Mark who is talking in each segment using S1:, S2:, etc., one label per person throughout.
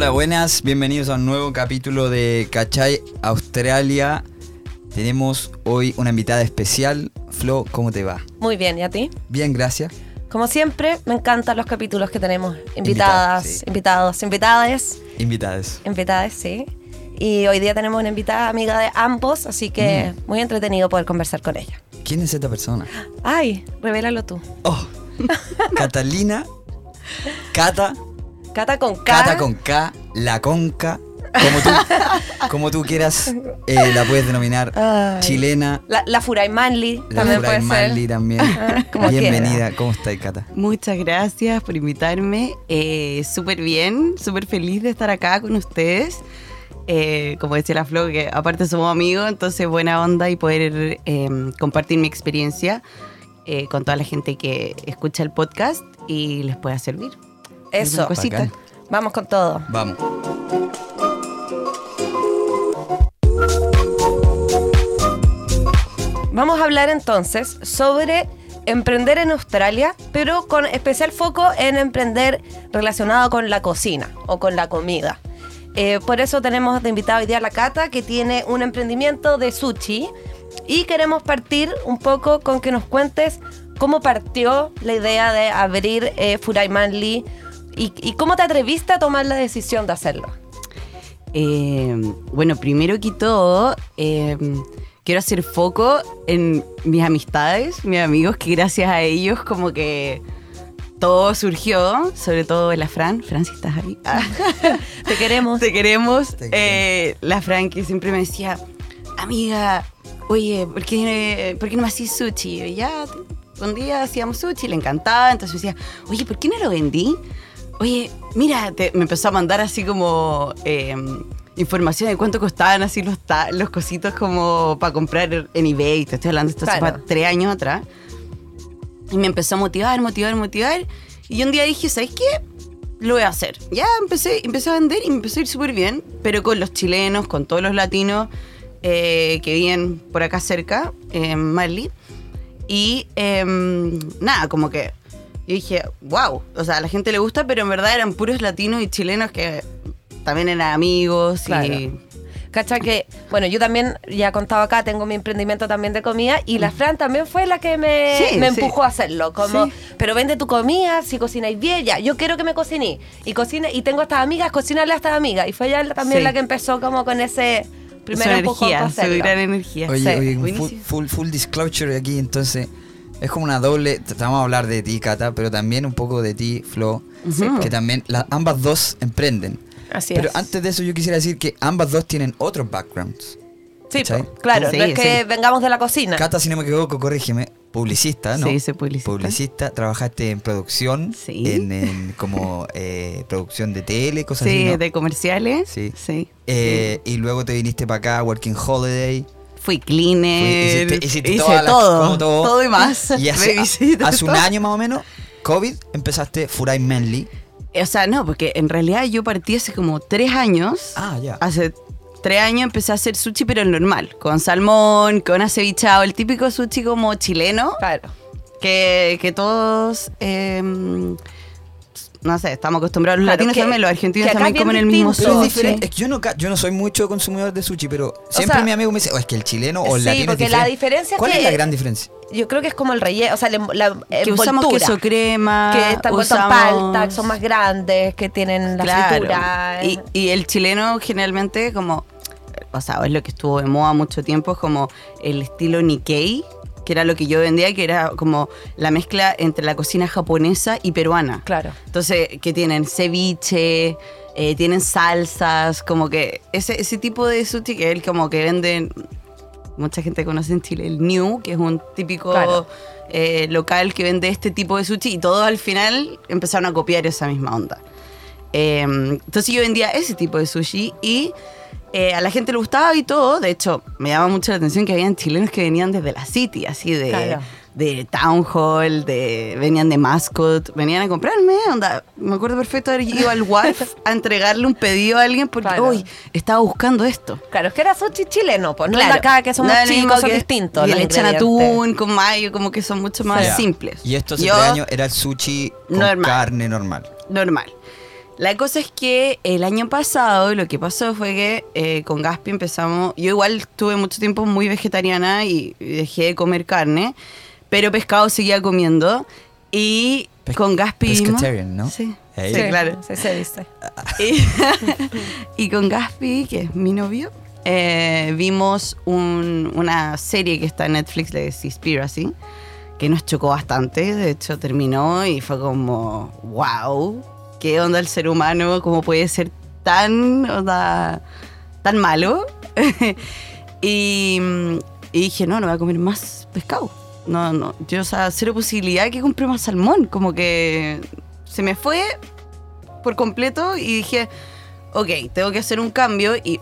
S1: Hola, buenas, bienvenidos a un nuevo capítulo de Cachay Australia. Tenemos hoy una invitada especial. Flo, ¿cómo te va?
S2: Muy bien, ¿y a ti?
S1: Bien, gracias.
S2: Como siempre, me encantan los capítulos que tenemos. Invitadas,
S1: sí.
S2: invitados, invitades.
S1: Invitadas.
S2: Invitadas, sí. Y hoy día tenemos una invitada amiga de ambos, así que muy entretenido poder conversar con ella.
S1: ¿Quién es esta persona?
S2: Ay, revélalo tú.
S1: Oh, Catalina, Cata,
S2: Cata con K.
S1: Cata con K, la conca, como tú, como tú quieras, eh, la puedes denominar
S2: Ay.
S1: chilena.
S2: La, la Furay Manly
S1: La
S2: también
S1: Furay
S2: puede
S1: Manly
S2: ser.
S1: también.
S2: como
S1: Bienvenida, ¿cómo estás, Cata?
S3: Muchas gracias por invitarme. Eh, súper bien, súper feliz de estar acá con ustedes. Eh, como decía la Flo, que aparte somos amigos, entonces buena onda y poder eh, compartir mi experiencia eh, con toda la gente que escucha el podcast y les pueda servir.
S2: Eso.
S3: Cosita.
S2: Vamos con todo.
S1: Vamos.
S2: Vamos a hablar entonces sobre emprender en Australia, pero con especial foco en emprender relacionado con la cocina o con la comida. Eh, por eso tenemos de invitado hoy día a la Cata, que tiene un emprendimiento de sushi. Y queremos partir un poco con que nos cuentes cómo partió la idea de abrir eh, Furai Manly y, y cómo te atreviste a tomar la decisión de hacerlo.
S3: Eh, bueno, primero que todo, eh, quiero hacer foco en mis amistades, mis amigos, que gracias a ellos como que todo surgió, sobre todo la Fran. Fran, si estás ahí. Ah,
S2: Te queremos.
S3: te queremos.
S1: Te
S3: Eh, la Fran que siempre me decía, amiga, oye, ¿por qué, por qué no me hacís sushi? Y ya, un día hacíamos sushi, le encantaba, entonces me decía, oye, ¿por qué no lo vendí? Oye, mira, te- me empezó a mandar así como eh, información de cuánto costaban así los, ta- los cositos como para comprar en eBay. Te estoy hablando, esto hace
S2: Claro.
S3: tres años atrás. Y me empezó a motivar, motivar, motivar. Y un día dije, ¿sabes qué? Lo voy a hacer. Ya empecé, empecé a vender y me empezó a ir súper bien, pero con los chilenos, con todos los latinos eh, que viven por acá cerca, en Marley. Y em, nada, como que yo dije, wow, o sea, a la gente le gusta, pero en verdad eran puros latinos y chilenos que también eran amigos
S2: Claro.
S3: y...
S2: ¿Cacha que, bueno, yo también, ya contaba acá, tengo mi emprendimiento también de comida y la Fran también fue la que me,
S3: Mm. Sí,
S2: me
S3: sí.
S2: empujó a hacerlo. Como,
S3: Sí.
S2: pero vende tu comida, si cocináis bien, ya, yo quiero que me cociné. Y cocine, y tengo estas amigas, cocínale a estas amigas. Y fue ella también
S3: Sí.
S2: la que empezó como con ese primer
S3: su
S2: empujón para
S3: energía, su gran energía.
S1: Oye,
S2: Sí,
S1: oye, full, full, full disclosure aquí, entonces. Es como una doble. te- Vamos a hablar de ti, Cata, pero también un poco de ti, Flo.
S3: Ujú.
S1: Que también la- ambas dos emprenden.
S2: Así
S1: pero
S2: es.
S1: antes de eso, yo quisiera decir que ambas dos tienen otros backgrounds.
S2: Sí, po, claro,
S3: Sí,
S2: no es que
S3: sí.
S2: vengamos de la cocina.
S1: Cata, si no me equivoco, corrígeme. Publicista, ¿no?
S3: Sí, soy publicista.
S1: Publicista, trabajaste en producción,
S3: Sí.
S1: en, en como eh, producción de tele, cosas
S3: Sí,
S1: así. ¿no?
S3: de comerciales.
S1: Sí.
S3: sí.
S1: Eh, Y luego te viniste para acá, Working Holiday.
S3: Fui cleaner,
S1: Fui- hiciste- hiciste
S3: hice
S1: todas las-
S3: todo,
S1: todo.
S3: todo. y más.
S1: Y hace,
S3: Babysitter,
S1: hace un
S3: todo.
S1: año más o menos, COVID, empezaste Furai Manly.
S3: O sea, no, porque en realidad yo partí hace como tres años.
S1: Ah, ya.
S3: Hace tres años empecé a hacer sushi, pero el normal, con salmón, con acevichado, el típico sushi como chileno,
S2: Claro.
S3: que, que todos, eh, no sé, estamos acostumbrados, los
S2: Claro,
S3: latinos
S2: que-
S3: también, los argentinos también comen el mismo sushi.
S1: diferente. Es que yo no, yo no soy mucho consumidor de sushi, pero siempre
S2: sea,
S1: mi amigo me dice, oh, es que el chileno o el
S2: sí,
S1: latino es
S2: porque la
S1: diferente".
S2: diferencia es
S1: ¿Cuál
S2: que-
S1: es la gran diferencia?
S2: Yo creo que es como el relleno, o sea, la, la
S3: Que usamos queso crema,
S2: que están con
S3: usamos-
S2: palta, que son más grandes, que tienen la
S3: Claro.
S2: fritura.
S3: Y, y el chileno generalmente como, o sea, es lo que estuvo de moda mucho tiempo, es como el estilo Nikkei, que era lo que yo vendía, que era como la mezcla entre la cocina japonesa y peruana.
S2: Claro.
S3: Entonces, que tienen ceviche, eh, tienen salsas, como que ese, ese tipo de sushi que el como que venden, mucha gente conoce en Chile, el New, que es un típico
S2: Claro.
S3: eh, local que vende este tipo de sushi y todos al final empezaron a copiar esa misma onda. Eh, entonces yo vendía ese tipo de sushi y eh, a la gente le gustaba y todo. De hecho, me llama mucho la atención que habían chilenos que venían desde la City, así de,
S2: Claro.
S3: de Town Hall, de, venían de Mascot, venían a comprarme. Onda, me acuerdo perfecto haber ido al WAF a entregarle un pedido a alguien porque,
S2: Claro.
S3: uy, estaba buscando esto.
S2: Claro, es que era sushi chileno, pues no
S3: Claro.
S2: acá que somos chicos, son
S3: que-
S2: distintos.
S3: Y le echan atún con mayo, como que son mucho más simples.
S1: Y esto hace
S3: Yo-
S1: años era el sushi con
S3: Normal.
S1: carne normal.
S3: normal. La cosa es que el año pasado lo que pasó fue que eh, con Gaspi empezamos. Yo igual estuve mucho tiempo muy vegetariana y dejé de comer carne, pero pescado seguía comiendo. Y
S1: Pes-
S3: con Gaspi. vimos-
S1: pescatarian, ¿no?
S3: Sí.
S1: Ahí.
S3: Sí, claro.
S2: Sí, se dice.
S3: Y, y con Gaspi, que es mi novio, eh, vimos un- una serie que está en Netflix de Seaspiracy, que nos chocó bastante. De hecho, terminó y fue como, wow, ¿qué onda el ser humano? ¿Cómo puede ser tan, onda, tan malo? y, dije, no, no voy a comer más pescado. No, no, yo, o sea, cero posibilidad que compre más salmón. Como que se me fue por completo y dije, ok, tengo que hacer un cambio y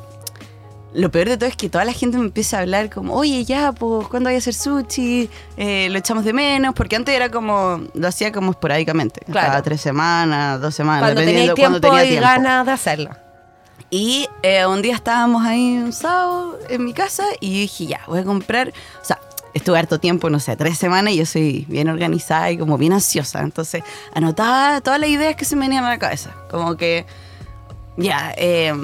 S3: lo peor de todo es que toda la gente me empieza a hablar como, oye, ya, pues, ¿cuándo voy a hacer sushi? Eh, lo echamos de menos, porque antes era como, lo hacía como esporádicamente,
S2: Claro.
S3: cada tres semanas, dos semanas,
S2: Cuando
S3: dependiendo de
S2: tiempo
S3: cuándo
S2: y
S3: tenía tiempo.
S2: ganas de hacerlo.
S3: Y eh, un día estábamos ahí un sábado en mi casa y yo dije, ya, voy a comprar, o sea, estuve harto tiempo, no sé, tres semanas y yo soy bien organizada y como bien ansiosa. Entonces, anotaba todas las ideas que se me venían a la cabeza. Como que, ya, eh,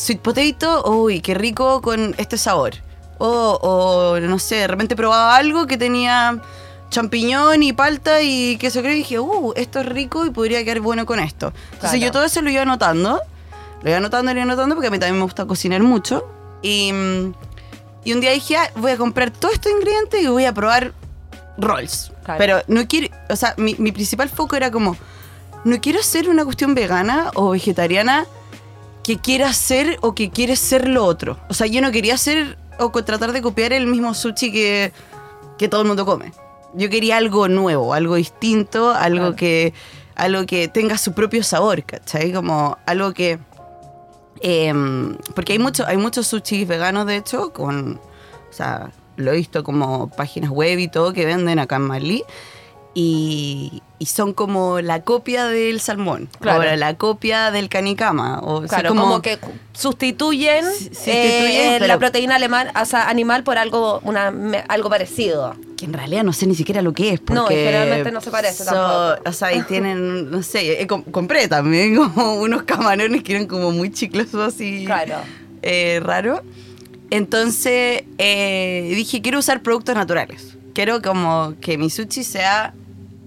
S3: sweet potato, uy, qué rico con este sabor. O, o, no sé, de repente probaba algo que tenía champiñón y palta y queso creo y dije, uh, esto es rico y podría quedar bueno con esto. Entonces
S2: Claro.
S3: yo todo eso lo iba anotando, lo iba anotando, lo iba anotando porque a mí también me gusta cocinar mucho. Y, y un día dije, ah, voy a comprar todos estos ingredientes y voy a probar rolls.
S2: Claro.
S3: Pero no quiero, o sea, mi, mi principal foco era como, no quiero ser una cuestión vegana o vegetariana que quiera ser o que quiere ser lo otro. O sea, yo no quería ser o tratar de copiar el mismo sushi que, que todo el mundo come. Yo quería algo nuevo, algo distinto, algo
S2: Claro.
S3: que algo que tenga su propio sabor, ¿cachai? Como algo que... em, porque hay, mucho, hay muchos sushis veganos, de hecho, con... O sea, lo he visto como páginas web y todo que venden acá en Malí. Y, y son como la copia del salmón.
S2: Claro.
S3: O la copia del canicama. O, sea,
S2: Claro, como, que sustituyen, eh, la proteína alemán, o sea, animal por algo, una, algo parecido.
S3: que en realidad no sé ni siquiera lo que es. Porque
S2: No, y generalmente no se parece tampoco.
S3: O sea, y tienen, no sé, eh, com- compré también como unos camarones que eran como muy chiclosos así.
S2: Claro.
S3: eh, raro. Entonces dije, quiero usar productos naturales. Quiero como que mi sushi sea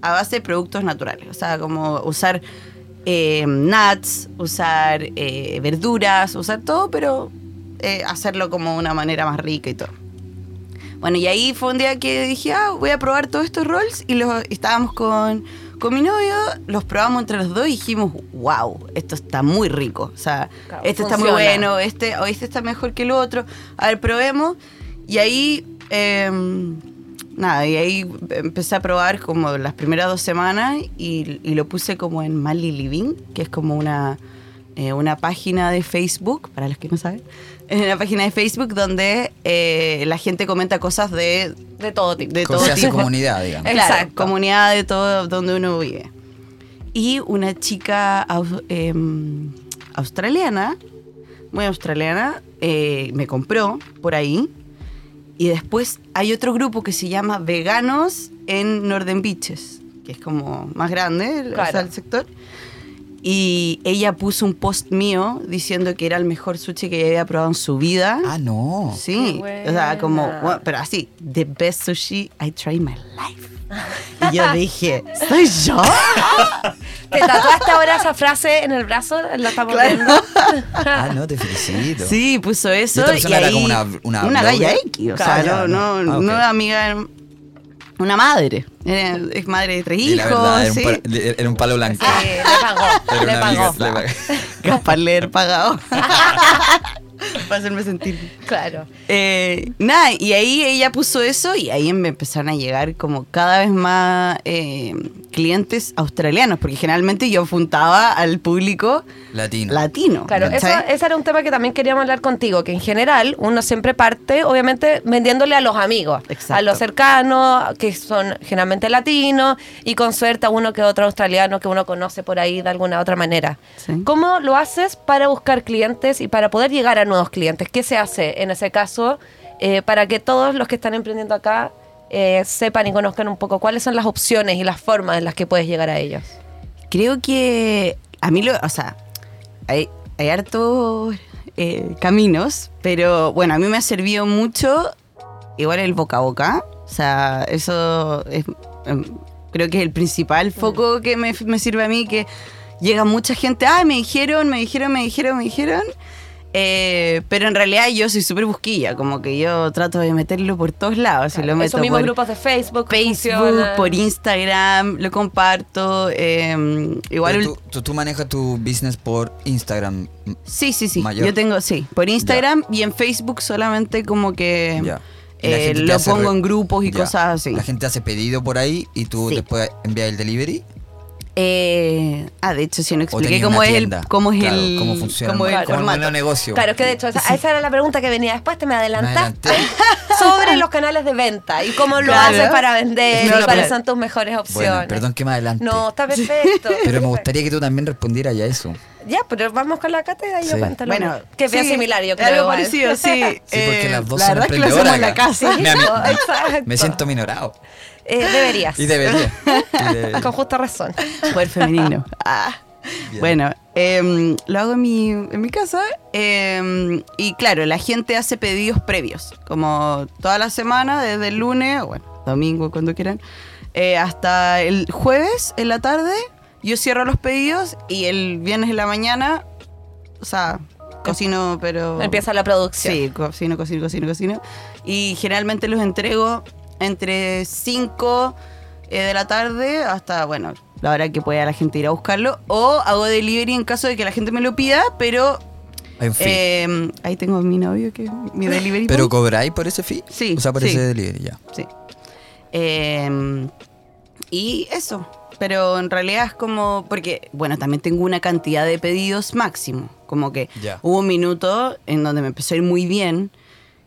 S3: a base de productos naturales. O sea, como usar eh, nuts, usar eh, verduras, usar todo, pero eh, hacerlo como de una manera más rica y todo. Bueno, y ahí fue un día que dije, ah, voy a probar todos estos rolls. Y los, estábamos con, con mi novio, los probamos entre los dos y dijimos, wow, esto está muy rico. O sea,
S2: Claro,
S3: este está muy bueno, este, o este está mejor que el otro. A ver, probemos. Y ahí, eh, nada, y ahí empecé a probar como las primeras dos semanas y, y lo puse como en Mali Living, que es como una, eh, una página de Facebook, para los que no saben, es una página de Facebook donde eh, la gente comenta cosas de,
S2: De todo tipo.
S3: de
S1: Como
S3: todo
S1: se hace
S3: tipo.
S1: comunidad, digamos.
S3: Claro,
S2: Exacto.
S3: comunidad de todo donde uno vive. Y una chica em, australiana, muy australiana, eh, me compró por ahí. Y después hay otro grupo que se llama Veganos en Northern Beaches, que es como más grande el, o sea,
S2: Claro.
S3: el sector. Y ella puso un post mío diciendo que era el mejor sushi que ella había probado en su vida.
S1: Ah, no.
S3: Sí, o sea, como, bueno, pero así, the best sushi I tried in my life. Y yo dije, ¿soy yo?
S2: ¿Te tatuaste ahora esa frase en el brazo? ¿La estamos
S3: Claro.
S2: viendo?
S1: Ah, no, te felicito.
S3: Sí, puso eso.
S1: ¿Y esta persona era
S3: ahí-
S1: como una- una
S3: X, o sea, no, no,
S1: ah, ok.
S3: no amiga, una madre. Era- es madre de tres hijos.
S1: verdad, era un,
S3: sí.
S1: pa- le- era un palo blanco.
S2: Sí, le pagó.
S1: Era
S2: le
S1: una amiga,
S2: pagó.
S1: le pagó.
S3: Gaspar leer pagado. Para hacerme sentir.
S2: Claro.
S3: Eh, nada, y ahí ella puso eso y ahí me empezaron a llegar como cada vez más eh, clientes australianos, porque generalmente yo apuntaba al público
S1: Latino.
S3: latino.
S2: Claro, eso, ese era un tema que también queríamos hablar contigo, que en general uno siempre parte, obviamente, vendiéndole a los amigos,
S3: Exacto.
S2: a los cercanos, que son generalmente latinos, y con suerte a uno que otro australiano que uno conoce por ahí de alguna otra manera.
S3: Sí.
S2: ¿Cómo lo haces para buscar clientes y para poder llegar a nuevos clientes? ¿Qué se hace en ese caso eh, para que todos los que están emprendiendo acá eh, sepan y conozcan un poco cuáles son las opciones y las formas en las que puedes llegar a ellos?
S3: Creo que a mí lo, o sea, hay, hay hartos eh, caminos, pero bueno, a mí me ha servido mucho igual el boca a boca. O sea, eso es, em, creo que es el principal foco que me, me sirve a mí, que llega mucha gente, ah, me dijeron, me dijeron, me dijeron, me dijeron. Eh, pero en realidad yo soy súper busquilla, como que yo trato de meterlo por todos lados. y lo meto
S2: Esos mismos
S3: por
S2: grupos de Facebook.
S3: Facebook,
S2: funcionan.
S3: por Instagram, lo comparto. eh, igual
S1: tú, tú, tú manejas tu business por Instagram.
S3: Sí, sí, sí.
S1: mayor.
S3: Yo tengo, sí, por Instagram y en Facebook solamente como que
S1: Ya.
S3: Eh, lo pongo en grupos y
S1: Ya.
S3: cosas así.
S1: La gente hace pedido por ahí y tú
S3: Sí.
S1: después envías el delivery.
S3: Eh, ah, de hecho, si no expliqué cómo es el, cómo es
S1: Claro,
S3: el,
S1: cómo funciona
S3: cómo es el
S1: el
S3: formato.
S1: negocio.
S2: Claro, que de hecho, esa, esa era la pregunta que venía después, te me adelantaste sobre los canales de venta y cómo lo
S3: Claro.
S2: haces para vender
S3: No,
S2: y cuáles son tus mejores opciones.
S1: Bueno, perdón que me adelante.
S2: No, está perfecto.
S1: Pero me gustaría que tú también respondieras ya eso.
S2: Ya, pero vamos con la cátedra y yo cuento
S3: Bueno,
S2: que es bien
S3: sí,
S2: similar, yo creo.
S3: Algo
S2: igual.
S3: parecido, sí.
S1: Sí, porque
S3: Eh,
S1: las dos
S3: la
S1: son
S3: verdad es que lo hacemos en la casa.
S1: Me-. Me siento minorado.
S2: Eh, deberías.
S1: Y debería. Y debería.
S2: Con justa razón.
S3: Poder femenino. Ah. Bueno, em, lo hago en mi, en mi casa em, y claro, la gente hace pedidos previos, como toda la semana, desde el lunes, o bueno, domingo, cuando quieran, eh, hasta el jueves en la tarde, yo cierro los pedidos y el viernes en la mañana, o sea, cocino, pero...
S2: Empieza la producción.
S3: Sí, cocino, cocino, cocino, cocino. Y generalmente los entrego entre 5 de la tarde hasta, bueno, la hora que pueda la gente ir a buscarlo. O hago delivery en caso de que la gente me lo pida, pero
S1: En fin.
S3: eh, ahí tengo a mi novio que mi delivery.
S1: ¿Pero
S3: boy.
S1: cobráis por ese fee?
S3: Sí,
S1: O sea, por
S3: sí.
S1: ese delivery, ya.
S3: Sí. Eh, y eso. Pero en realidad es como. Porque, bueno, también tengo una cantidad de pedidos máximo. Como que
S1: Ya.
S3: hubo un minuto en donde me empezó a ir muy bien.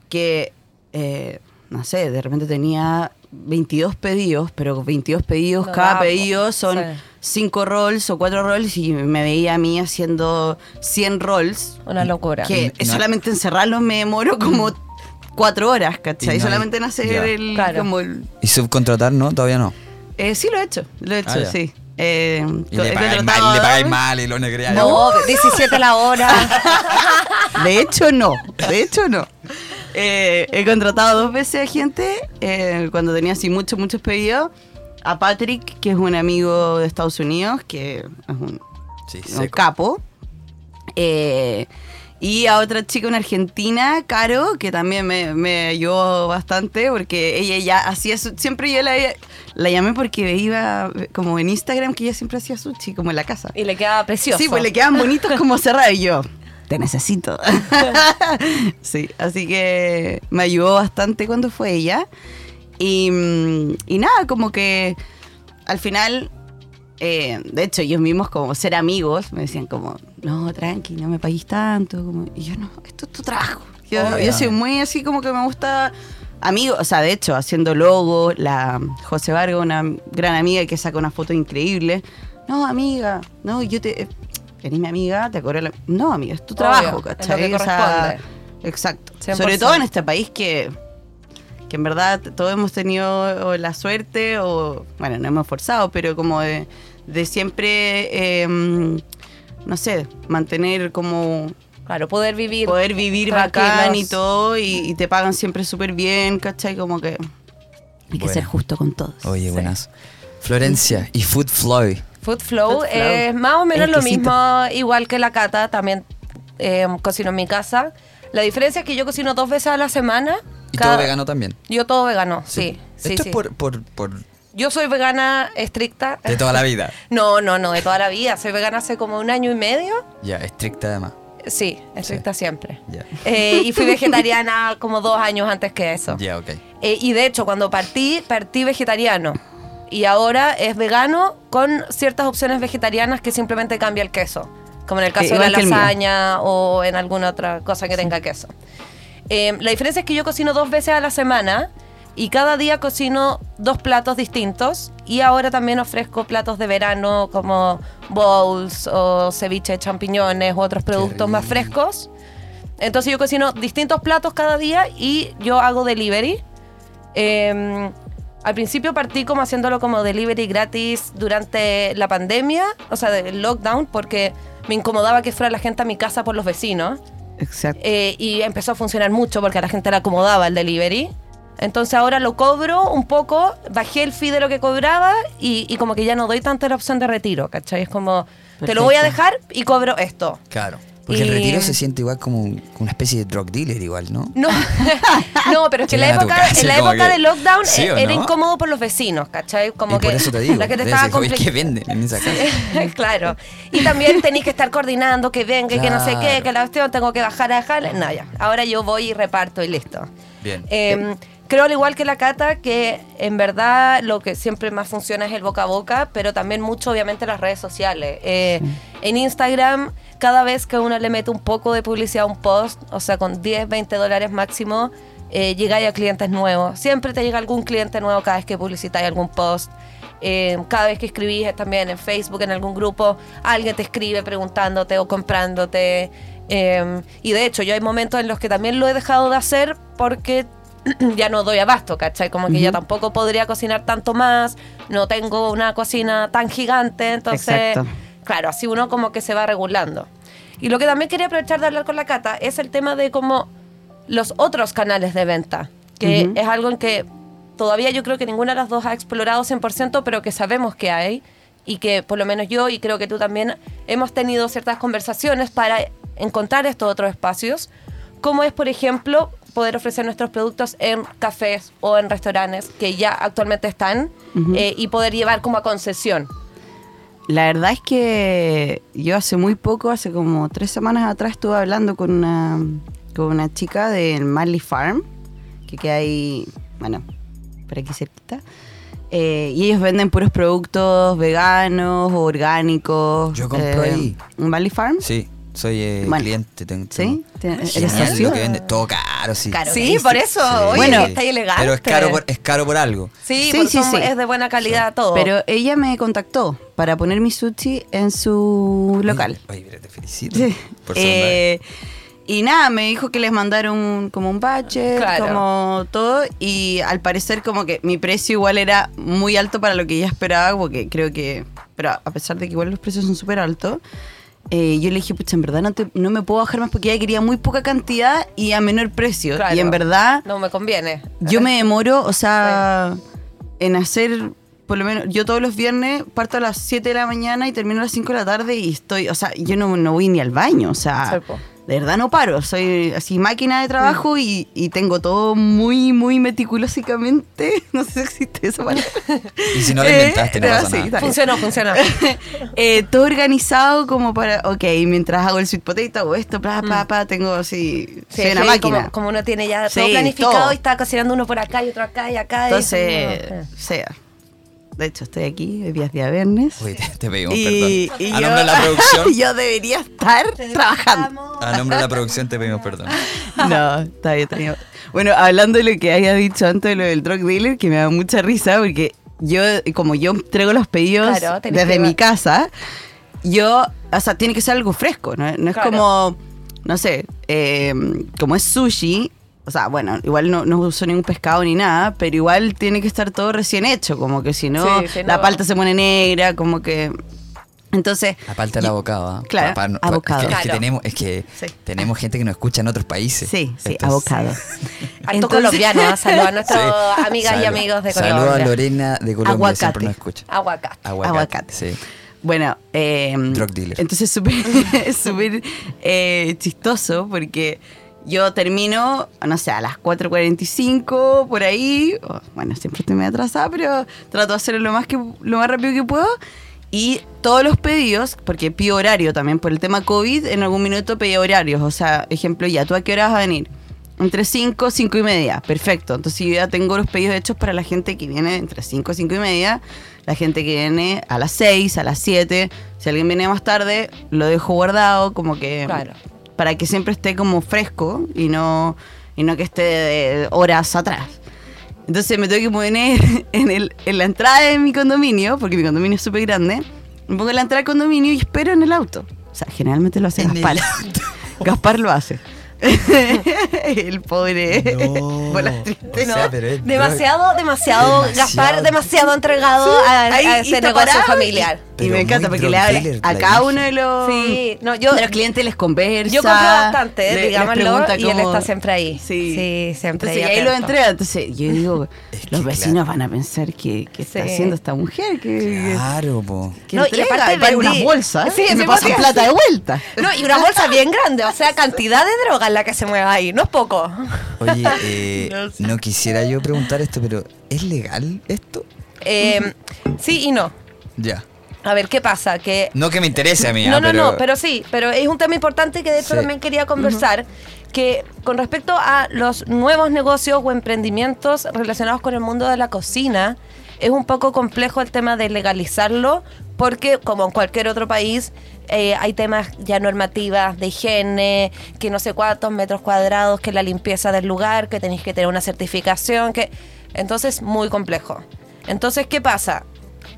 S3: Que, eh, no sé, de repente tenía 22 pedidos, pero 22 pedidos,
S2: No
S3: cada
S2: da,
S3: pedido son
S2: Sí.
S3: 5 rolls o 4 rolls. Y me veía a mí haciendo 100 rolls.
S2: Una locura.
S3: Que
S1: no-
S3: solamente encerrarlos me demoro como 4 horas, ¿cachai?
S1: Y no hay-
S3: solamente en hacer
S1: ya.
S3: el.
S2: Claro.
S3: Como el
S1: ¿Y subcontratar no? Todavía no.
S3: eh, sí, lo he hecho, lo he hecho,
S1: Ah,
S3: sí. Eh,
S1: Y le pagáis mal, le pagáis mal y lo negreáis.
S2: No, 17 la hora.
S3: De hecho, no. De hecho, no. Eh, he contratado dos veces a gente eh, cuando tenía así muchos, muchos pedidos. A Patrick, que es un amigo de Estados Unidos, que es un,
S1: Sí,
S3: un
S1: seco.
S3: capo. Eh, y a otra chica, una argentina, Caro, que también me, me ayudó bastante porque ella ya hacía su, Siempre yo la, la llamé porque iba como en Instagram que ella siempre hacía sushi, como en la casa.
S2: Y le queda precioso.
S3: Sí, pues le quedan bonitos como cerrados y yo, te necesito. sí, así que me ayudó bastante cuando fue ella. Y, mm, y nada, como que al final, eh, de hecho, ellos mismos como ser amigos me decían como, no, tranqui, no me pagues tanto. Como, y yo no, esto es tu trabajo. Yo, yo soy muy así como que me gusta amigos, o sea, de hecho, haciendo logo, la José Vargas, una gran amiga que saca una foto increíble. No, amiga, no, yo te... Eres mi amiga, te acuerdo la... No, amiga, es tu
S2: Obvio,
S3: trabajo,
S2: es lo
S3: ¿cachai?
S2: que
S3: O sea,
S2: corresponde.
S3: exacto.
S2: 100%.
S3: Sobre todo en este país que, que en verdad todos hemos tenido o la suerte o, bueno, no hemos forzado, pero como de, de siempre, eh, no sé, mantener como
S2: Claro, poder vivir.
S3: poder vivir bacán y todo y, y te pagan siempre súper bien, ¿cachai? Como que hay que ser justo con todos.
S1: Oye, buenas. Florencia y Food Flow.
S2: Food Flow
S3: Food Flow.
S2: es más o menos lo mismo, igual que la cata, también eh, cocino en mi casa. La diferencia es que yo cocino dos veces a la semana.
S1: ¿Y
S2: Cada-
S1: todo vegano también?
S2: Yo todo vegano, sí. sí,
S1: Esto
S2: sí.
S1: es por, por, por
S2: Yo soy vegana estricta.
S1: de toda la vida.
S2: No, no, no, de toda la vida. Soy vegana hace como un año y medio.
S1: Ya, estricta además.
S2: Sí, estricta siempre.
S1: Ya.
S2: Eh, y fui vegetariana como dos años antes que eso.
S1: Ya, ok.
S2: Eh, y de hecho, cuando partí, partí vegetariano. Y ahora es vegano con ciertas opciones vegetarianas que simplemente cambia el queso. Como en el caso
S3: Eh,
S2: de la lasaña o en alguna otra cosa que tenga queso. Eh, la diferencia es que yo cocino dos veces a la semana y cada día cocino dos platos distintos. Y ahora también ofrezco platos de verano como bowls o ceviche de champiñones u otros productos más frescos. Entonces yo cocino distintos platos cada día y yo hago delivery. Eh, al principio partí como haciéndolo como delivery gratis durante la pandemia, o sea, del lockdown, porque me incomodaba que fuera la gente a mi casa por los vecinos.
S3: Exacto.
S2: Eh, y empezó a funcionar mucho porque a la gente le acomodaba el delivery. Entonces ahora lo cobro un poco, bajé el fee de lo que cobraba y, y como que ya no doy tanta la opción de retiro, ¿cachai? Es como, te lo voy a dejar y cobro esto.
S1: Claro. Porque el retiro se siente igual como, un- como una especie de drug dealer, igual, ¿no?
S2: No, no pero es que en la época,
S1: casa
S2: en la época
S1: que-
S2: de lockdown
S1: ¿Sí
S2: eh, era
S1: no?
S2: incómodo por los vecinos, ¿cachai? Como
S1: y
S2: que
S1: por eso te digo.
S2: la gente
S1: debe
S2: estaba
S1: ser, "Oye,
S2: compli-
S1: ¿qué venden en esa casa?
S2: claro. Y también tenéis que estar coordinando que venga que no sé qué, que la cuestión tengo que bajar a dejarle. No, ya. Ahora yo voy y reparto y listo.
S1: Bien.
S2: Eh, creo al igual que la cata que en verdad lo que siempre más funciona es el boca a boca, pero también mucho obviamente las redes sociales. Eh, En Instagram, cada vez que uno le mete un poco de publicidad a un post, o sea, con 10, 20 dólares máximo, eh, llegáis a clientes nuevos. Siempre te llega algún cliente nuevo cada vez que publicitáis algún post. Eh, cada vez que escribís también en Facebook, en algún grupo, alguien te escribe preguntándote o comprándote. Eh, y de hecho, yo hay momentos en los que también lo he dejado de hacer porque ya no doy abasto, ¿cachai? Como que ya tampoco podría cocinar tanto más, no tengo una cocina tan gigante, entonces,
S3: Exacto.
S2: Claro, así uno como que se va regulando. Y lo que también quería aprovechar de hablar con la Cata es el tema de como los otros canales de venta, que es algo en que todavía yo creo que ninguna de las dos ha explorado 100%, pero que sabemos que hay y que por lo menos yo y creo que tú también hemos tenido ciertas conversaciones para encontrar estos otros espacios, como es, por ejemplo, poder ofrecer nuestros productos en cafés o en restaurantes que ya actualmente están eh, y poder llevar como a concesión.
S3: La verdad es que yo hace muy poco, hace como tres semanas atrás, estuve hablando con una, con una chica del Marley Farm, que queda ahí, bueno, por aquí cerquita. Eh, y ellos venden puros productos veganos, orgánicos.
S1: Yo compro
S3: eh,
S1: ahí.
S3: ¿Un Marley Farm?
S1: Sí, soy eh,
S3: Bueno.
S1: cliente. Tengo,
S3: ¿Sí? ¿Eres
S1: Genial
S3: socio?
S1: vende. Todo caro, sí.
S2: Caro. Sí, por eso,
S3: oye, Bueno,
S2: está elegante.
S1: Pero es caro por, es caro por algo.
S2: Sí,
S3: Sí,
S2: porque
S3: sí,
S2: son-
S3: sí.
S2: es de buena calidad todo.
S3: Pero ella me contactó para poner mi sushi en su local.
S1: Oye, mira, te felicito.
S3: Sí.
S1: Por.
S3: Eh, y nada, me dijo que les mandaron como un budget,
S2: Claro.
S3: como todo, y al parecer como que mi precio igual era muy alto para lo que ella esperaba, porque creo que, pero a pesar de que igual los precios son súper altos, eh, yo le dije, pucha, en verdad no, te- no me puedo bajar más porque ella quería muy poca cantidad y a menor precio.
S2: Claro.
S3: Y en verdad
S2: no me conviene.
S3: yo me demoro, o sea, en hacer, por lo menos, yo todos los viernes parto a las 7 de la mañana y termino a las 5 de la tarde y estoy, o sea, yo no, no voy ni al baño, o sea,
S2: Sí, po.
S3: De verdad no paro, soy así máquina de
S2: Mm.
S3: trabajo y, y tengo todo muy, muy meticulosamente, no sé si existe eso palabra.
S1: Y si no
S3: Eh,
S1: inventaste, no
S3: no,
S1: pasa
S3: sí,
S1: nada.
S2: Funcionó, funcionó.
S3: Eh, todo organizado como para, ok, mientras hago el sweet potato hago esto, bla, bla, bla, tengo así,
S2: Mm. Sí,
S3: soy una
S2: sí,
S3: máquina.
S2: Como, como uno tiene ya todo planificado
S3: todo.
S2: y está cocinando uno por acá y otro acá y acá. y-
S3: Entonces,
S2: Eh.
S3: sea. De hecho, estoy aquí, hoy día es día viernes.
S1: Oye, te, te pedimos
S3: Y,
S1: perdón.
S3: y
S1: a
S3: yo,
S1: nombre de la producción.
S3: yo debería estar trabajando.
S1: A nombre de la producción te pedimos perdón.
S3: No, está bien, está bien. Bueno, hablando de lo que había dicho antes de lo del drug dealer, que me da mucha risa, porque yo, como yo traigo los pedidos
S2: Claro,
S3: desde
S2: que
S3: mi casa, yo, o sea, tiene que ser algo fresco, ¿no? No es
S2: Claro.
S3: como, no sé, eh, como es sushi, o sea, bueno, igual no, no uso ningún pescado ni nada, pero igual tiene que estar todo recién hecho, como que si no,
S2: Sí, si
S3: la
S2: no-
S3: palta se pone negra, como que... Entonces,
S1: Aparte del abocado, ¿ah?
S3: Claro,
S1: Pa- pa-
S3: abocado.
S1: Es que, es que
S2: Claro.
S1: tenemos, es que
S3: Sí.
S1: tenemos gente que nos escucha en otros países.
S3: sí, sí,
S1: Entonces-
S3: abocado.
S2: Harto colombiano, ¿eh? saludos a nuestras
S1: Sí.
S2: amigas y amigos de Colombia.
S1: Saludos a Lorena de Colombia,
S3: Aguacate.
S1: siempre nos escucha.
S2: Aguacate.
S1: Aguacate.
S3: Aguacate.
S1: Sí.
S3: Bueno, eh,
S1: Drug dealer.
S3: Entonces súper es súper eh, chistoso porque yo termino, no sé, a las 4.45 por ahí. Bueno, siempre estoy medio atrasada, pero trato de hacerlo lo más, que, lo más rápido que puedo. Y todos los pedidos, porque pido horario también por el tema COVID, en algún minuto pedí horarios. O sea, ejemplo, ya, ¿tú a qué hora vas a venir? Entre 5, 5 y media. Perfecto. Entonces yo ya tengo los pedidos hechos para la gente que viene entre 5 y 5 y media. La gente que viene a las 6, a las 7. Si alguien viene más tarde, lo dejo guardado como que...
S2: Claro.
S3: Para que siempre esté como fresco y no, y no que esté de horas atrás. Entonces me tengo que poner en, el, en la entrada de mi condominio, porque mi condominio es súper grande. Me pongo en la entrada del condominio y espero en el auto. O sea, generalmente lo hace
S1: En el
S3: Gaspar. Gaspar lo hace. el pobre.
S1: No.
S3: Por.
S1: O sea, pero es
S2: Demasiado, demasiado,
S1: Demasiado.
S2: Gaspar, demasiado entregado a, a
S3: Ahí, y
S2: ese negocio familiar.
S3: Y, me encanta porque le habla a
S1: la
S3: cada uno de los,
S2: Sí, no, yo-
S3: de los clientes les conversa.
S2: Yo compro bastante,
S3: le- les
S2: digámoslo,
S3: pregunta
S2: y él está siempre ahí.
S3: Sí,
S2: Sí, siempre
S3: Entonces, y
S2: ahí
S3: ahí lo entrega. Entonces, yo digo,
S1: Es que
S3: los vecinos
S1: claro.
S3: van a pensar que, que está
S2: Sí.
S3: haciendo esta mujer. Que,
S1: Claro, po.
S3: que
S2: No, y
S3: entrega,
S2: aparte
S3: y
S2: vendí-
S3: unas bolsas
S2: Sí,
S3: me
S2: porque-
S3: plata de vuelta.
S2: No, y una bolsa bien grande, o sea, cantidad de droga en la que se mueve ahí, no es poco.
S1: Oye, eh, no quisiera yo preguntar esto, pero ¿es legal esto?
S2: Eh, sí y no.
S1: Ya.
S2: A ver, ¿qué pasa? Que
S1: No que me interese a mí,
S2: No,
S1: ah,
S2: no,
S1: pero...
S2: no, pero sí, pero es un tema importante que de hecho
S1: Sí.
S2: también quería conversar, que con respecto a los nuevos negocios o emprendimientos relacionados con el mundo de la cocina, es un poco complejo el tema de legalizarlo, porque como en cualquier otro país, eh, hay temas ya normativas de higiene, que no sé cuántos metros cuadrados, que la limpieza del lugar, que tenéis que tener una certificación, que entonces muy complejo. Entonces, ¿qué pasa?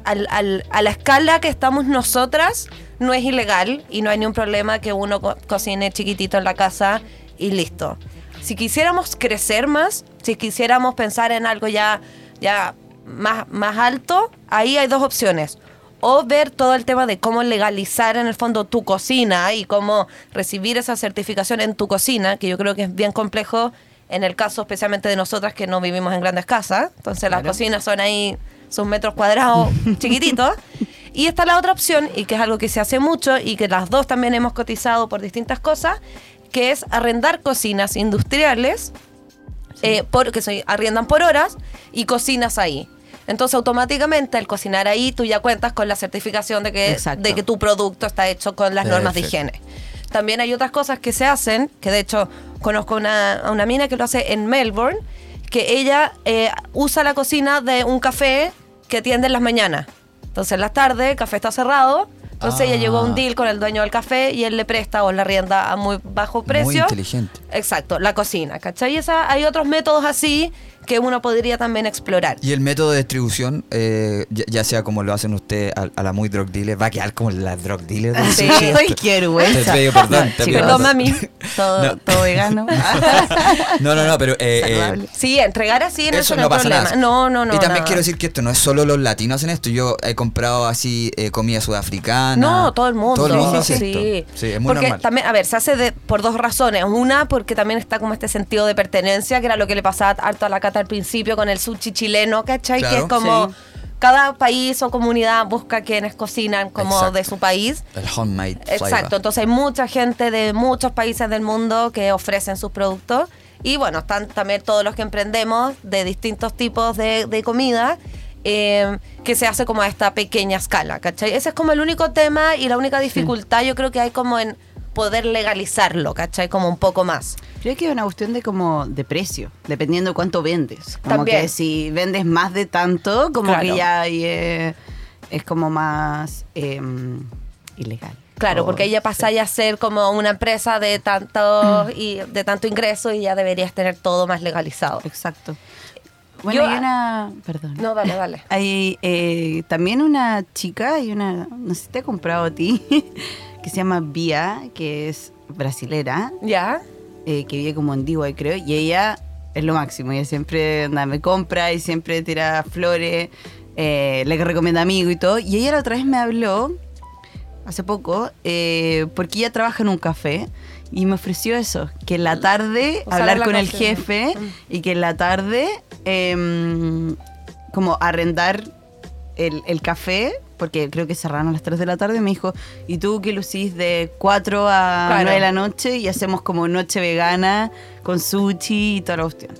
S2: a la escala que estamos nosotras, no es ilegal y no hay ningún problema que uno co- cocine chiquitito en la casa y listo. Si quisiéramos crecer más, si quisiéramos pensar en algo ya, ya más, más alto, ahí hay dos opciones. O ver todo el tema de cómo legalizar en el fondo tu cocina y cómo recibir esa certificación en tu cocina, que yo creo que es bien complejo en el caso especialmente de nosotras que no vivimos en grandes casas. Entonces las cocinas son ahí sus metros cuadrados chiquititos. Y está la otra opción, y que es algo que se hace mucho y que las dos también hemos cotizado por distintas cosas, que es arrendar cocinas industriales, eh, por, que se arriendan por horas, y cocinas ahí. Entonces automáticamente al cocinar ahí tú ya cuentas con la certificación de que,
S3: Exacto.
S2: de que tu producto está hecho con las normas de higiene. También hay otras cosas que se hacen, que de hecho conozco una, a una mina que lo hace en Melbourne, que ella eh, usa la cocina de un café que atiende en las mañanas. Entonces en las tardes el café está cerrado, entonces ella llegó a un
S1: Ah.
S2: deal con el dueño del café y él le presta o la rienda a muy bajo precio.
S1: Muy inteligente.
S2: Exacto, la cocina, ¿cachai? Y esa, hay otros métodos así que uno podría también explorar.
S1: Y el método de distribución, eh, ya, ya sea como lo hacen ustedes a, a la muy drug dealer, va a quedar como la drug dealer. del
S2: Sí.
S1: sushi esto.
S3: Ay, qué vergüenza.
S1: Te pido perdón, te
S3: Chicos,
S1: pido
S2: Perdón, mami.
S3: Todo,
S1: No.
S3: todo vegano.
S1: No, no, no, pero... eh, eh.
S2: Sí, entregar así no
S1: eso
S2: es
S1: no pasa
S2: problema.
S1: nada.
S2: No, no, no.
S1: Y también
S2: nada.
S1: quiero decir que esto no es solo los latinos hacen esto. Yo he comprado así eh, comida sudafricana.
S2: No, todo el mundo.
S1: Todo el mundo hace
S2: sí.
S1: esto. Sí, es muy
S2: porque
S1: normal.
S2: también, a ver, se hace de, por dos razones. Una, porque también está como este sentido de pertenencia, que era lo que le pasaba harto a la cata al principio con el sushi chileno, ¿cachai?
S1: Claro.
S2: que es como
S3: Sí.
S2: cada país o comunidad busca quienes cocinan como
S1: Exacto.
S2: de su país.
S1: El homemade flavor.
S2: Exacto, entonces hay mucha gente de muchos países del mundo que ofrecen sus productos. Y bueno, están también todos los que emprendemos de distintos tipos de, de comida. eh, que se hace como a esta pequeña escala, ¿cachai? Ese es como el único tema y la única dificultad yo creo que hay como en poder legalizarlo, ¿cachai? Como un poco más.
S3: Creo que es una cuestión de como de precio, dependiendo cuánto vendes. Como
S2: También.
S3: que si vendes más de tanto, como
S2: Claro.
S3: que ya eh, es como más eh, ilegal.
S2: Claro, porque ahí ya pasáis a ser como una empresa de tanto y de tanto ingreso y ya deberías tener todo más legalizado.
S3: Exacto. Bueno,
S2: Yo-
S3: hay una. Perdón.
S2: No, dale, dale.
S3: Hay eh, también una chica y una. No sé si te he comprado a ti, que se llama Bia, que es brasilera,
S2: ¿Ya?
S3: eh, que vive como en Dewey, creo, y ella es lo máximo. Ella siempre anda, me compra y siempre tira flores, eh, le recomienda amigos y todo. Y ella la otra vez me habló, hace poco, eh, porque ella trabaja en un café. Y me ofreció eso, que en la tarde
S2: Usar
S3: hablar
S2: la
S3: con el jefe
S2: Mm.
S3: y que en la tarde em, como arrendar el, el café, porque creo que cerraron a las 3 de la tarde, me dijo, y tú que lucís de 4 a
S2: Claro.
S3: 9 de la noche y hacemos como noche vegana con sushi y toda la cuestión.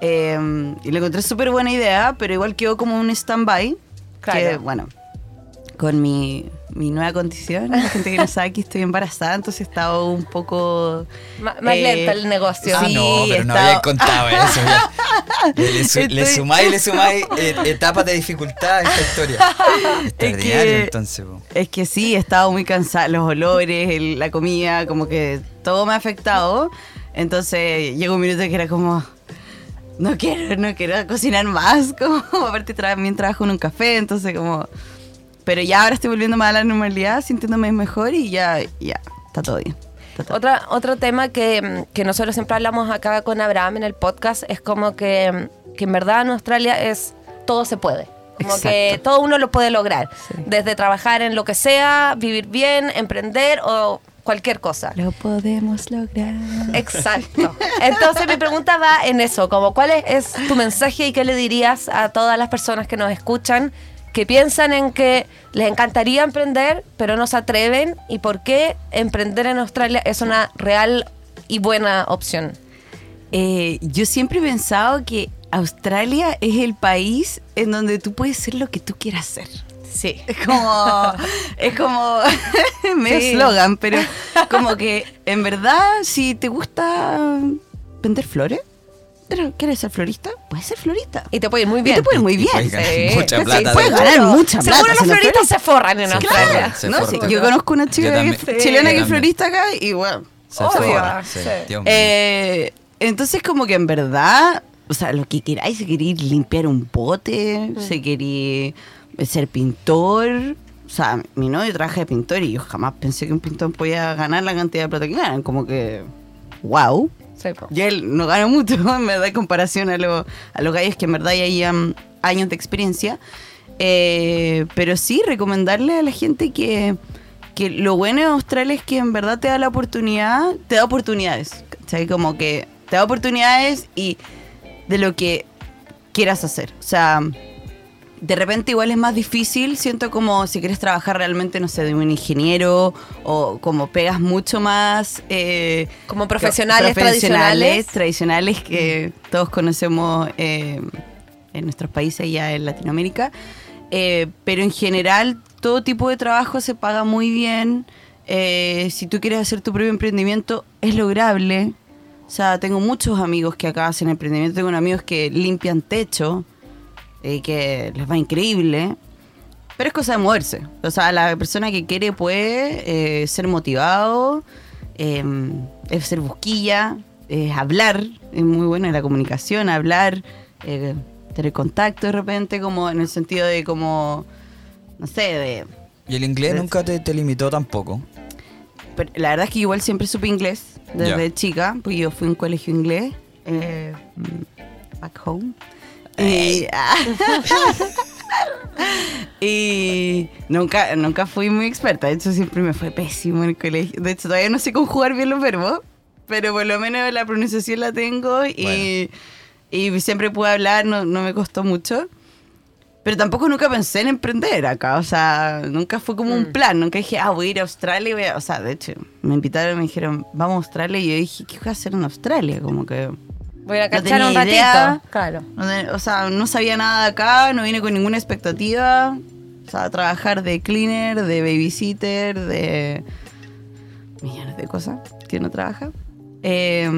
S3: Em, y le encontré súper buena idea, pero igual quedó como un stand-by.
S2: Claro.
S3: Que, bueno, con mi, mi nueva condición, la gente que no sabe que estoy embarazada, entonces he estado un poco...
S2: Más
S3: Eh,
S2: lenta el negocio.
S1: Ah,
S3: Sí,
S1: no, pero no había contado eso. ya. Le, su- le
S3: Estoy-
S1: sumáis, le sumáis eh, etapas de dificultad a esta historia. Extraordinario,
S3: que-
S1: entonces. po.
S3: Es que sí, he estado muy cansada, los olores, el- la comida, como que todo me ha afectado. Entonces llegó un minuto que era como, no quiero, no quiero cocinar más. Como, aparte tra- también trabajo en un café, entonces como... Pero ya ahora estoy volviendo más a la normalidad, sintiéndome mejor y ya, ya, está todo bien.
S2: Otra, otro tema que, mm, que nosotros siempre hablamos acá con Abraham en el podcast es como que, mm, que en verdad en Australia es todo se puede. Como
S3: Exacto.
S2: que todo uno lo puede lograr.
S3: Sí.
S2: Desde trabajar en lo que sea, vivir bien, emprender o cualquier cosa.
S3: Lo podemos lograr.
S2: Exacto. Entonces mi pregunta va en eso, como cuál es, es tu mensaje y qué le dirías a todas las personas que nos escuchan que piensan en que les encantaría emprender, pero no se atreven y por qué emprender en Australia es una real y buena opción.
S3: Eh, yo siempre he pensado que Australia es el país en donde tú puedes ser lo que tú quieras ser.
S2: Sí.
S3: Es como, es como medio
S2: Sí.
S3: eslogan, pero como que en verdad, si te gusta vender flores, ¿quieres ser florista? Puedes ser florista.
S2: Y te puede ir muy
S3: Y
S2: bien.
S3: te puede ir muy bien.
S1: puedes ganar
S2: Sí.
S1: mucha
S2: Sí,
S1: plata.
S3: puedes
S1: de
S3: ganar mucha plata.
S2: Seguro los floristas
S3: florista.
S2: se forran en Australia.
S3: No, sí,
S1: forran.
S3: yo conozco una chica que chilena que es florista acá y bueno.
S1: Se mío.
S3: Eh, entonces como que en verdad, o sea, lo que queráis, si queréis limpiar un bote, si queréis ser pintor. O sea, mi novio trabaja de pintor y yo jamás pensé que un pintor podía ganar la cantidad de plata que ganan. Como que, wow. Y él no gana mucho, en verdad, en comparación a, lo- a los gallos que en verdad ya llevan años de experiencia. Eh, pero sí, recomendarle a la gente que, que lo bueno de Australia es que en verdad te da la oportunidad, te da oportunidades. ¿cachai? Como que te da oportunidades y de lo que quieras hacer. O sea, de repente igual es más difícil, siento como si quieres trabajar realmente, no sé, de un ingeniero o como pegas mucho más... eh,
S2: Como profesionales
S3: profesionales
S2: tradicionales.
S3: tradicionales que todos conocemos eh, en nuestros países ya en Latinoamérica. Eh, pero en general todo tipo de trabajo se paga muy bien. Si tú quieres hacer tu propio emprendimiento es lograble. O sea, tengo muchos amigos que acá hacen emprendimiento. Tengo amigos que limpian techo y que les va increíble. Pero es cosa de moverse. O sea, la persona que quiere puede eh, ser motivado, eh, es ser busquilla, es hablar, es muy bueno en la comunicación, hablar, eh, tener contacto de repente, como en el sentido de como, no sé, de...
S1: Y el inglés nunca te, te limitó tampoco.
S3: pero la verdad es que igual siempre supe inglés desde
S1: Ya.
S3: chica, porque yo fui a un colegio inglés, eh, back home. Y, y nunca, nunca fui muy experta, de hecho siempre me fue pésimo en el colegio. De hecho todavía no sé conjugar bien los verbos, pero por lo menos la pronunciación la tengo y, y siempre pude hablar, no, no me costó mucho. Pero tampoco nunca pensé en emprender acá, o sea, nunca fue como un plan, nunca dije, ah, voy a ir a Australia, voy a-". o sea, de hecho, me invitaron y me dijeron, vamos a Australia, y yo dije, ¿qué voy a hacer en Australia? Como que...
S2: Voy a
S3: No
S2: cachar
S3: tenía
S2: un ratito.
S3: idea.
S2: Claro.
S3: no O sea, no sabía nada de acá, no vine con ninguna expectativa. O sea, trabajar de cleaner, de babysitter, de millones de cosas que uno trabaja. Eh,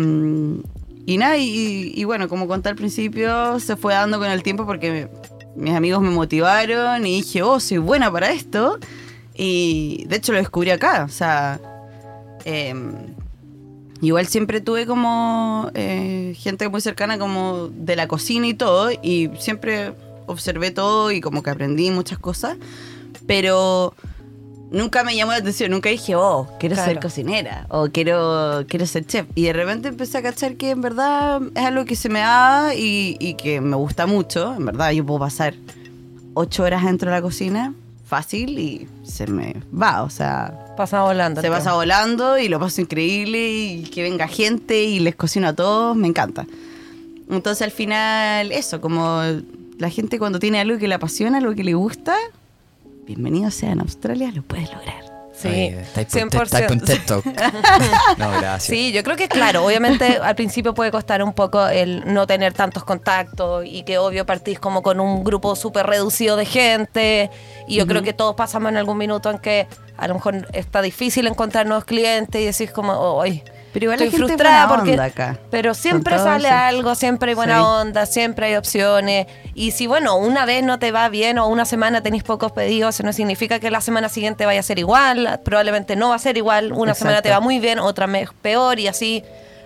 S3: y nada, y, y bueno, como conté al principio, se fue dando con el tiempo porque mis amigos me motivaron y dije, oh, soy buena para esto. Y de hecho lo descubrí acá, o sea... em, Igual siempre tuve como eh, gente muy cercana como de la cocina y todo, y siempre observé todo y como que aprendí muchas cosas, pero nunca me llamó la atención, nunca dije, oh, quiero ser
S2: Claro.
S3: cocinera o quiero, quiero ser chef. Y de repente empecé a cachar que en verdad es algo que se me da y, y que me gusta mucho, en verdad yo puedo pasar ocho horas dentro de la cocina fácil y se me va, o sea...
S2: Pasa volando.
S3: Se pasa volando y lo paso increíble y que venga gente y les cocino a todos, me encanta. Entonces al final eso, como la gente cuando tiene algo que le apasiona, algo que le gusta, bienvenido sea en Australia, lo puedes lograr.
S2: Sí,
S1: estáis por un
S2: 100%.
S1: TED Talk. No, gracias.
S2: Sí, yo creo que claro, obviamente al principio puede costar un poco el no tener tantos contactos y que obvio partís como con un grupo súper reducido de gente y yo creo que todos pasamos en algún minuto en que a lo mejor está difícil encontrar nuevos clientes y decís como, ¡ay!
S3: Pero igual la
S2: estoy
S3: es
S2: frustrada
S3: buena
S2: porque
S3: onda acá.
S2: pero siempre sale
S3: eso.
S2: algo, siempre hay buena
S3: Sí.
S2: onda, siempre hay opciones y si bueno, una vez no te va bien o una semana tenéis pocos pedidos, eso no significa que la semana siguiente vaya a ser igual, probablemente no va a ser igual, una
S3: Exacto.
S2: semana te va muy bien, otra peor y así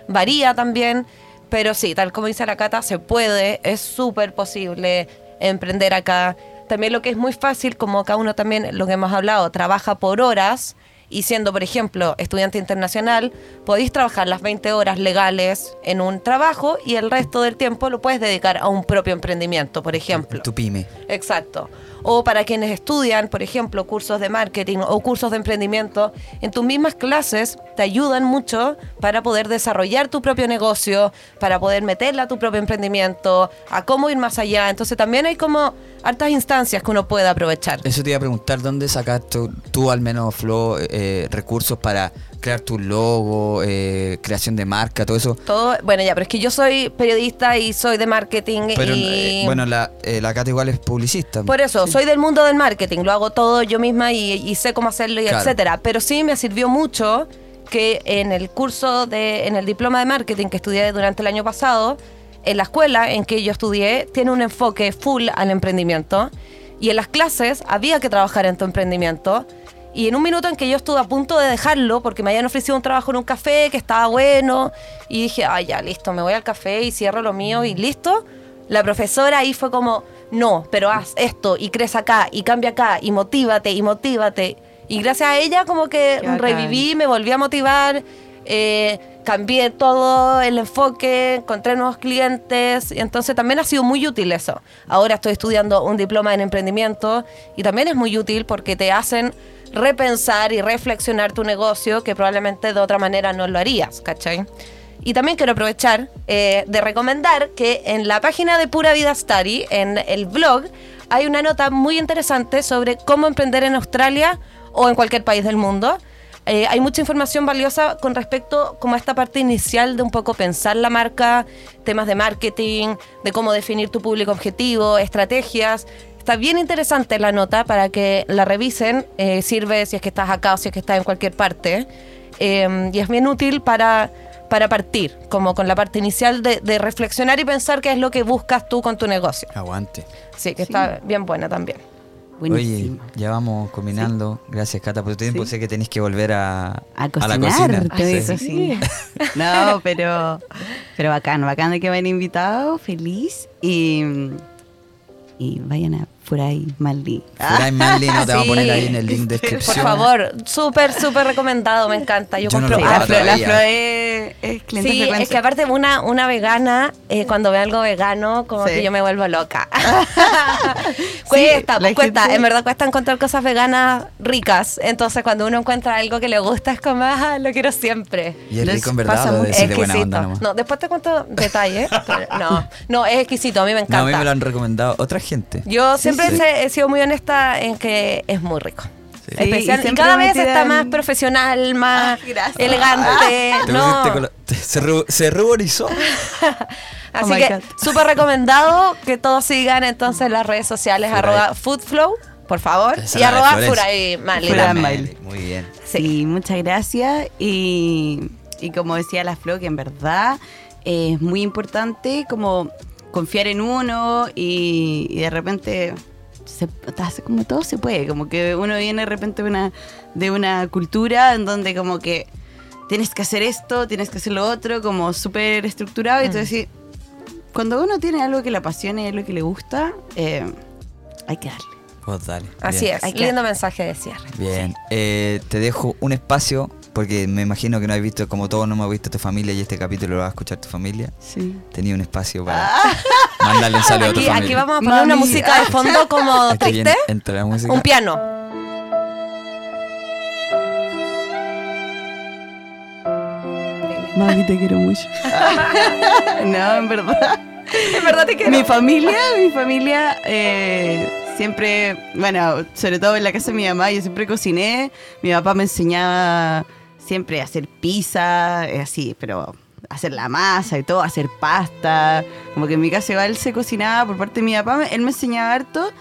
S2: varía también, pero sí, tal como dice la Cata, se puede, es súper posible emprender acá. También lo que es muy fácil, como cada uno también, lo que hemos hablado, trabaja por horas y siendo, por ejemplo, estudiante internacional, podéis trabajar las 20 horas legales en un trabajo y el resto del tiempo lo puedes dedicar a un propio emprendimiento, por ejemplo.
S1: Tu pyme.
S2: Exacto. O para quienes estudian, por ejemplo, cursos de marketing o cursos de emprendimiento, en tus mismas clases te ayudan mucho para poder desarrollar tu propio negocio, para poder meterla a tu propio emprendimiento, a cómo ir más allá. Entonces también hay como hartas instancias que uno puede aprovechar.
S1: Eso te iba a preguntar, ¿dónde sacas tú, tú al menos, Flo, eh, recursos para crear tu logo, eh, creación de marca, todo eso?
S2: Todo, bueno, ya, pero es que yo soy periodista y soy de marketing
S1: Pero,
S2: y...
S1: eh, bueno, la, eh, la Cata igual es publicista.
S2: Por eso, soy del mundo del marketing, lo hago todo yo misma y, y sé cómo hacerlo y
S1: Claro.
S2: etcétera. Pero sí me sirvió mucho que en el curso de, en el diploma de marketing que estudié durante el año pasado, en la escuela en que yo estudié, tiene un enfoque full al emprendimiento. Y en las clases había que trabajar en tu emprendimiento. Y en un minuto en que yo estuve a punto de dejarlo, porque me habían ofrecido un trabajo en un café que estaba bueno, y dije, ay, ya, listo, me voy al café y cierro lo mío y listo. La profesora ahí fue como, no, pero haz esto y crece acá y cambia acá y motívate y motívate. Y gracias a ella como que reviví, me volví a motivar, eh, cambié todo el enfoque, encontré nuevos clientes y entonces también ha sido muy útil eso. Ahora estoy estudiando un diploma en emprendimiento y también es muy útil porque te hacen repensar y reflexionar tu negocio que probablemente de otra manera no lo harías, ¿cachai? Y también quiero aprovechar eh, de recomendar que en la página de Pura Vida Study, en el blog, hay una nota muy interesante sobre cómo emprender en Australia o en cualquier país del mundo. Eh, hay mucha información valiosa con respecto como a esta parte inicial de un poco pensar la marca, temas de marketing, de cómo definir tu público objetivo, estrategias. Está bien interesante la nota para que la revisen. eh, sirve si es que estás acá o si es que estás en cualquier parte. Eh, y es bien útil para, para partir, como con la parte inicial de, de reflexionar y pensar qué es lo que buscas tú con tu negocio.
S1: Aguante.
S2: Sí, que está bien buena también.
S1: Oye,
S3: Buenísimo.
S1: ya vamos combinando. Gracias, Cata, por tu tiempo.
S3: Sí.
S1: Sé que tenéis que volver a,
S3: A
S1: la
S3: cocinar,
S1: cocina.
S3: te voy a
S1: Sí.
S3: No, pero, pero bacán, bacán de que me hayan invitado, feliz. Y, y vayan a por ahí, Maldi.
S1: Furay Manly, no te vamos a
S2: Sí.
S1: poner ahí en el link de
S2: Por
S1: descripción.
S2: favor, súper, súper recomendado, me encanta. Yo
S1: Yo
S2: compro
S3: la, Flo, la. Flo es, es cliente
S2: Sí,
S3: frecuente.
S2: es que aparte una, una vegana, eh, cuando ve algo vegano, como
S3: Sí.
S2: que yo me vuelvo loca. cuesta, pues cuesta,
S3: gente-
S2: en verdad cuesta encontrar cosas veganas ricas. Entonces cuando uno encuentra algo que le gusta es como, ah, lo quiero siempre.
S1: Y es
S3: Les
S1: rico en verdad, lo de buena onda
S2: exquisito.
S1: nomás.
S2: No, después te cuento detalles. no, no, es exquisito, a mí me
S1: No,
S2: encanta.
S1: a mí me lo han recomendado otra gente.
S2: Yo siempre
S1: sí.
S2: he sido muy honesta en que es muy rico.
S1: Sí.
S3: Sí,
S2: Especial,
S3: y
S2: cada vez está más profesional, más
S3: Ah,
S2: elegante.
S1: Te
S2: no.
S1: te- se, ru- se ruborizó.
S2: Así
S3: Oh my
S2: que súper recomendado que todos sigan entonces las redes sociales
S1: Furay.
S2: arroba foodflow, por favor,
S1: Esa
S2: y arroba. Furay Mali.
S1: Muy bien.
S3: Sí, muchas gracias. Y, y como decía la Flo, que en verdad es muy importante como confiar en uno y, y de repente se, hace como todo se puede, como que uno viene de repente de una, de una cultura en donde como que tienes que hacer esto, tienes que hacer lo otro, como súper estructurado y
S2: Mm.
S3: entonces cuando uno tiene algo que le apasiona y algo que le gusta, eh, hay que darle.
S1: Vos dale.
S2: Así
S1: Bien.
S2: es,
S3: Hay que-
S2: lindo mensaje de cierre.
S1: Bien. Eh, te dejo un espacio, porque me imagino que no has visto, como todos no hemos visto tu familia y este capítulo lo va a escuchar tu familia.
S3: Sí.
S1: Tenía un espacio para mandarle un saludo a tu
S2: Aquí,
S1: familia.
S2: aquí vamos a poner una música de fondo como triste,
S1: entra la música.
S2: un piano.
S3: Mami, te quiero mucho. no, en verdad.
S2: En verdad te quiero.
S3: Mi familia, mi familia eh, siempre, bueno, sobre todo en la casa de mi mamá, yo siempre cociné. Mi papá me enseñaba siempre hacer pizza, eh, así, pero hacer la masa y todo, hacer pasta. Como que en mi casa igual se cocinaba por parte de mi papá, él me enseñaba harto.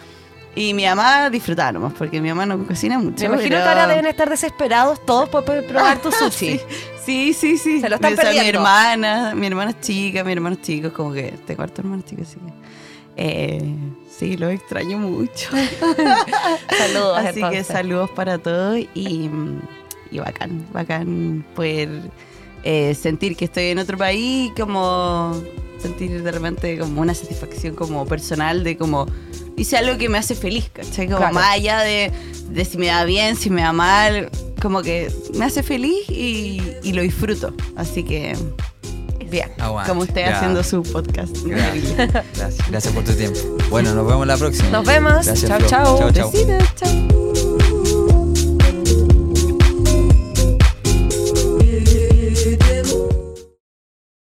S3: Y mi mamá disfrutaba nomás, porque mi mamá no cocina mucho.
S2: Me imagino
S3: pero-
S2: que ahora deben estar desesperados todos por poder probar tu sushi.
S3: Sí, sí, sí.
S2: Se lo están
S3: O sea, Mi
S2: perdiendo.
S3: hermana, mi hermana es chica, mi hermano es chico, como que tengo harto hermanos chicos, así que. Eh, sí, los extraño mucho.
S2: Saludos,
S3: así que saludos para todos y, mm, y bacán, bacán poder eh, sentir que estoy en otro país, como sentir de repente como una satisfacción como personal de como hice algo que me hace feliz, ¿cachai? Como
S2: Claro.
S3: más allá de, de si me da bien, si me da mal, como que me hace feliz y, y lo disfruto. Así que,
S2: Bien.
S1: Aguante.
S3: como usted
S1: Ya.
S3: haciendo su podcast.
S1: Gracias. Gracias. Gracias por tu tiempo. Bueno, nos vemos la próxima.
S2: Nos vemos.
S1: Gracias,
S2: Chao, chao.
S1: Chao, chao.
S3: Besitos, chao.